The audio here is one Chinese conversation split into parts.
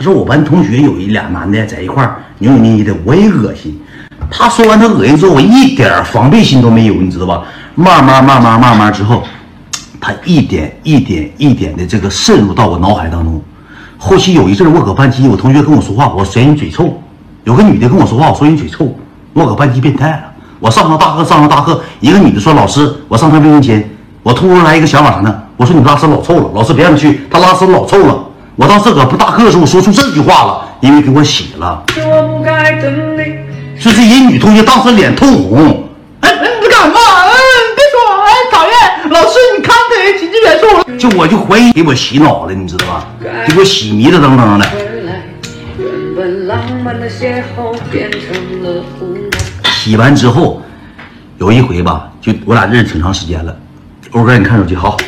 他说我班同学有一俩男的在一块儿扭扭捏捏的，我也恶心。他说完他恶心之后，我一点防备心都没有，你知道吧？慢慢慢慢慢慢之后，他一点一点一点的这个渗入到我脑海当中。后期有一阵儿我搁班级，我同学跟我说话，我嫌你嘴臭；有个女的跟我说话，我说你嘴臭。我搁班级变态了。我上堂大课，上堂大课，一个女的说：“老师，我上他面前，我突然来一个想法啥呢？我说你拉屎老臭了，老师别让他去，他拉屎老臭了。我当时搁不大个的时候说出这句话了，因为给我洗了。是我不该等你。就这些女同学当时脸通红，哎哎，你不敢吗？哎，你别说，哎，讨厌，老师你看他几句远处了。就我就怀疑给我洗脑了，你知道吧？给我洗迷的瞪瞪的。原本浪漫的邂逅变成了无奈。洗完之后，有一回吧，就我俩认识挺长时间了。欧哥，你看手机好。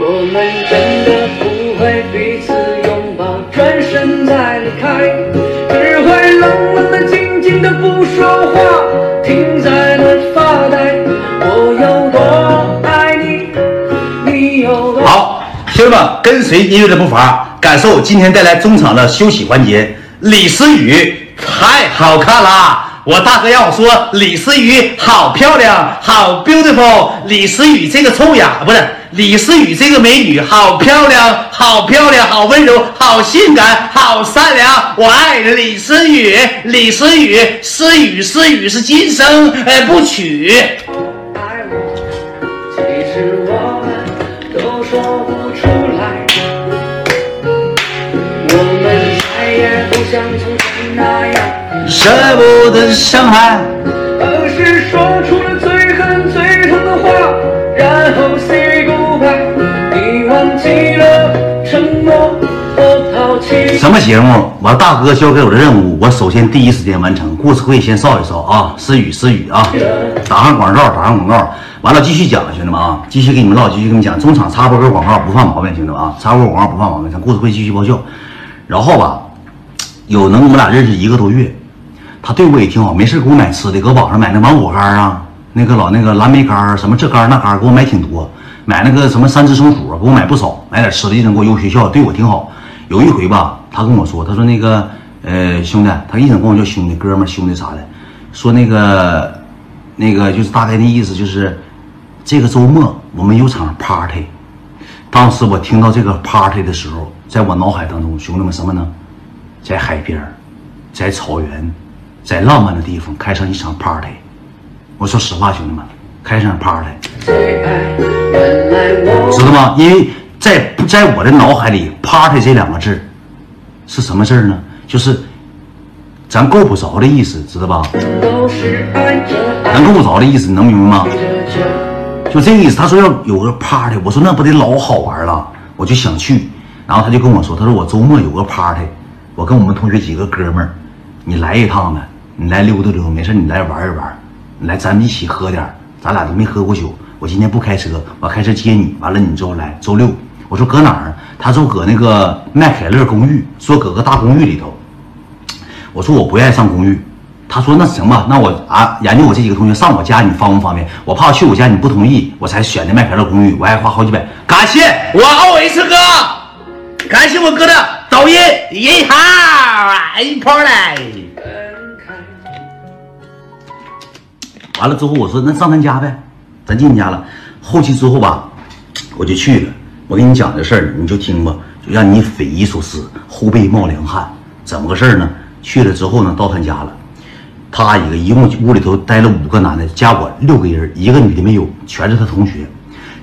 我们真的不会彼此拥抱，转身再离开，只会冷冷的、静静的不说话，停在那发呆。我有多爱你，你有多。好，兄弟们，跟随音乐的步伐，感受今天带来中场的休息环节。李思雨太好看了，我大哥让我说李思雨好漂亮，好 beautiful。李思雨这个臭雅不是李思雨这个美女好漂亮，好漂亮，好温柔，好性感，好善良。我爱李思雨，李思雨，思雨思雨是今生哎不娶。爱我，舍不得伤害。而是说出了最狠最痛的话，然后 say goodbye。你忘记了承诺和抛弃。什么节目？我大哥交给我的任务，我首先第一时间完成。故事会先扫一扫啊，思雨思雨啊，打上广告，打上广告，完了继续讲，兄弟们啊，继续给你们唠，继续给你们讲。中场插播个广告不犯毛病，兄弟们啊，插播广告不犯毛病。咱故事会继续爆笑，然后吧，有能我们俩认识一个多月，他对我也挺好，没事给我买吃的，搁网上买那芒果干啊，那个老那个蓝莓干什么这干那干给我买挺多，买那个什么三只松鼠给我买不少，买点吃的一整给我邮学校，对我挺好。有一回吧，他跟我说，他说那个呃兄弟，他一整管我叫兄弟哥们兄弟啥的，说那个那个就是大概的意思就是这个周末我们有场 party。当时我听到这个 party 的时候，在我脑海当中，兄弟们什么呢？在海边，在草原，在浪漫的地方开上一场 party。我说实话，兄弟们，开上 party，知道吗？因为在在我的脑海里，party 这两个字是什么事儿呢？就是咱够不着的意思，知道吧？咱够不着的意思，你能明白吗？就。这个意思。他说要有个 party，我说那不得老好玩了，我就想去。然后他就跟我说，他说我周末有个 party，我跟我们同学几个哥们儿，你来一趟呗，你来溜达溜达，没事你来玩一玩，你来咱们一起喝点咱俩都没喝过酒。我今天不开车，我开车接你，完了你之后来。周六，我说搁哪儿？他说搁那个麦凯乐公寓，说搁个大公寓里头。我说我不愿意上公寓，他说那行吧，那我啊研究我这几个同学上我家，你方不方便？我怕去我家你不同意，我才选的麦凯乐公寓，我还花好几百。感谢我 OH 哥，感谢我哥的抖音银号一炮来。完了之后，我说那上咱家呗，咱进家了。后期之后吧，我就去了。我跟你讲这事儿，你就听吧，就让你匪夷所思，后背冒凉汗。怎么个事儿呢？去了之后呢，到他家了，他一个一共屋里头待了五个男的，加我六个人，一个女的没有，全是他同学。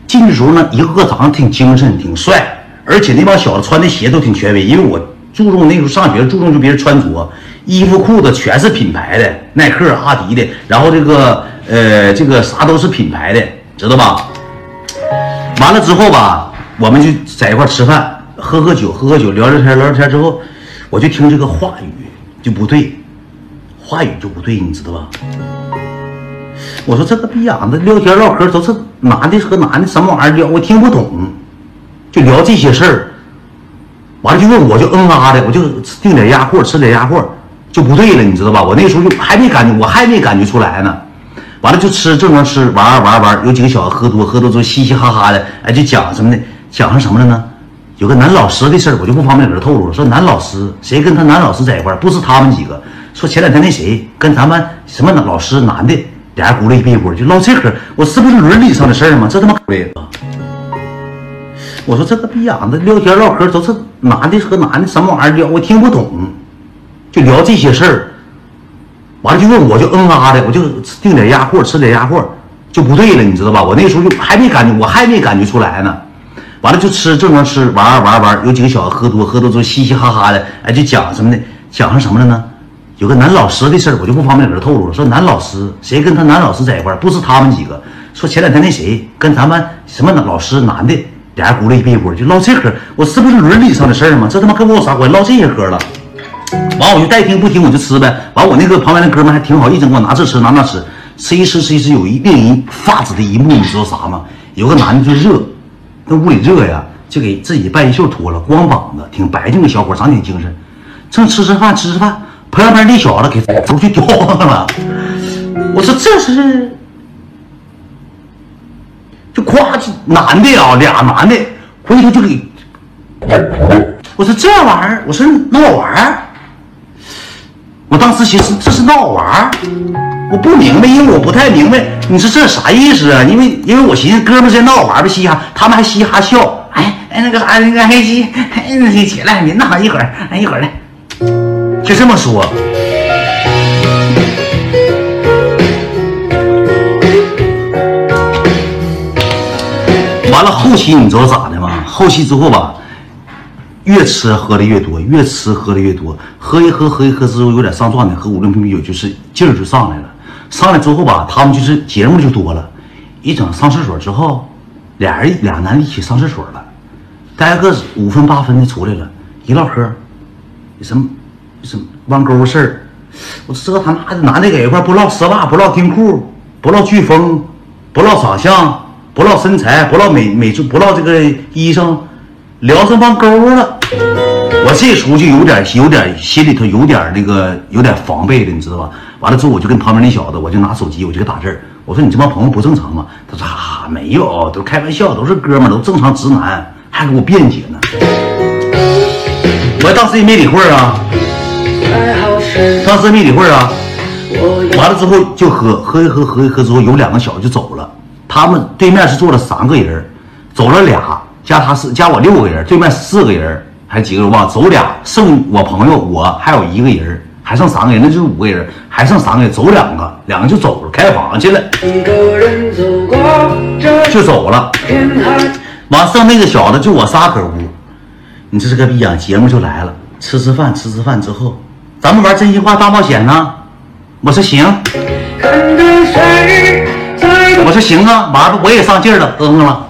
进去时候呢，一个个长得挺精神，挺帅，而且那帮小子穿的鞋都挺权威，因为我注重那时候上学注重就别人穿着，衣服裤子全是品牌的，耐克、阿迪的，然后这个呃这个啥都是品牌的，知道吧？完了之后吧，我们就在一块吃饭，喝喝酒，喝喝酒，聊聊天，聊聊天之后，我就听这个话语就不对，话语就不对，你知道吧？我说这个逼样的聊天唠嗑都是男的和男的什么玩意儿聊，我听不懂，就聊这些事儿。完了就问我就嗯啊的，我就订点鸭货吃点鸭货就不对了，你知道吧？我那时候就还没感觉，我还没感觉出来呢。完了就吃正常吃玩玩玩，有几个小子喝多喝多之后嘻嘻哈哈的，哎就讲什么呢？讲上什么了呢？有个男老师的事儿，我就不方便搁这透露了。说男老师谁跟他男老师在一块儿，不是他们几个。说前两天那谁跟咱们什么老师男的俩人咕噜一屁股，就唠这嗑。我是不是伦理上的事儿吗？这他妈的！我说这个逼样的聊天唠嗑都是男的和男的什么玩意儿聊，我听不懂，就聊这些事儿。完了就问我就嗯啊的，我就订点鸭货吃点鸭货就不对了，你知道吧？我那时候就还没感觉，我还没感觉出来呢。完了就吃正常吃玩玩玩，有几个小子喝多喝多之后嘻嘻哈哈的，哎就讲什么呢？讲上什么了呢？有个男老师的事儿，我就不方便搁这透露了。说男老师谁跟他男老师在一块儿，不是他们几个。说前两天那谁跟咱们什么老师男的俩人咕噜一屁股，就唠这嗑。我是不是伦理上的事儿吗？这他妈跟我有啥关系？唠这些嗑了。完我就代听不听，我就吃呗。完我那个旁边那哥们还挺好，一整给我拿这吃拿那吃，吃一吃吃一吃，有一令人发指的一幕，你知道啥吗？有个男的就热。那屋里热呀，就给自己半衣袖脱了，光膀子，挺白净的小伙，长挺精神。正吃吃饭，吃吃饭，旁边那小子给出去叼上了。我说这是，就夸男的啊，俩男的回头就给。我说这玩意儿，我说闹玩儿。我当时寻思这是闹玩儿，我不明白，因为我不太明白，你说这啥意思啊？因为因为我寻思哥们在闹玩儿呗，嘻哈，他们还嘻哈笑，哎哎那个啥那个黑嘻，哎那起来，你那一会儿，哎一会儿来，就这么说。完了后期你知道咋的吗？后期之后吧。越吃喝的越多，越吃喝的越多，喝一喝喝一喝之后有点上状态，喝五六瓶啤酒就是劲儿就上来了。上来之后吧，他们就是节目就多了，一整上厕所之后，俩人俩男的一起上厕所了，待个五分八分的出来了，一唠嗑，什么什么弯钩事儿，我这他妈的男的搁一块不唠丝袜，不唠丁裤，不唠飓风，不唠长相，不唠身材，不唠美美不唠这个衣裳。聊上帮钩了，我这时候就有点有点心里头有点那个有点防备了，你知道吧？完了之后我就跟旁边那小子，我就拿手机我就给打字我说你这帮朋友不正常吗？他说哈没有，都开玩笑，都是哥们都正常直男，还给我辩解呢。我当时也没理会啊，当时没理会啊。完了之后就喝喝一喝喝一喝之后，有两个小子就走了，他们对面是坐了三个人，走了俩。加他四加我六个人，对面四个人还几个人忘走俩，剩我朋友我还有一个人，还剩三个人，那就是五个人，还剩三个人，走两个，两个就走了，开房去了，就走了。完剩那个小子就我仨搁屋，你这是个逼样，节目就来了，吃吃饭吃吃饭之后，咱们玩真心话大冒险呢。我说行，我说行啊，玩吧，我也上劲了，嗯了。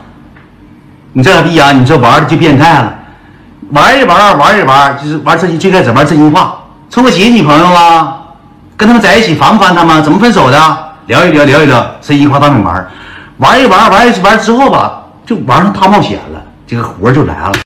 你这逼啊！你这玩的就变态了，玩一玩，玩一玩，就是玩真心。最开始玩真心话，处个几女朋友啊？跟他们在一起烦不烦他们？怎么分手的？聊一聊，聊一聊，真心话当面玩，玩一玩，玩一玩之后吧，就玩上大冒险了，这个活就来了。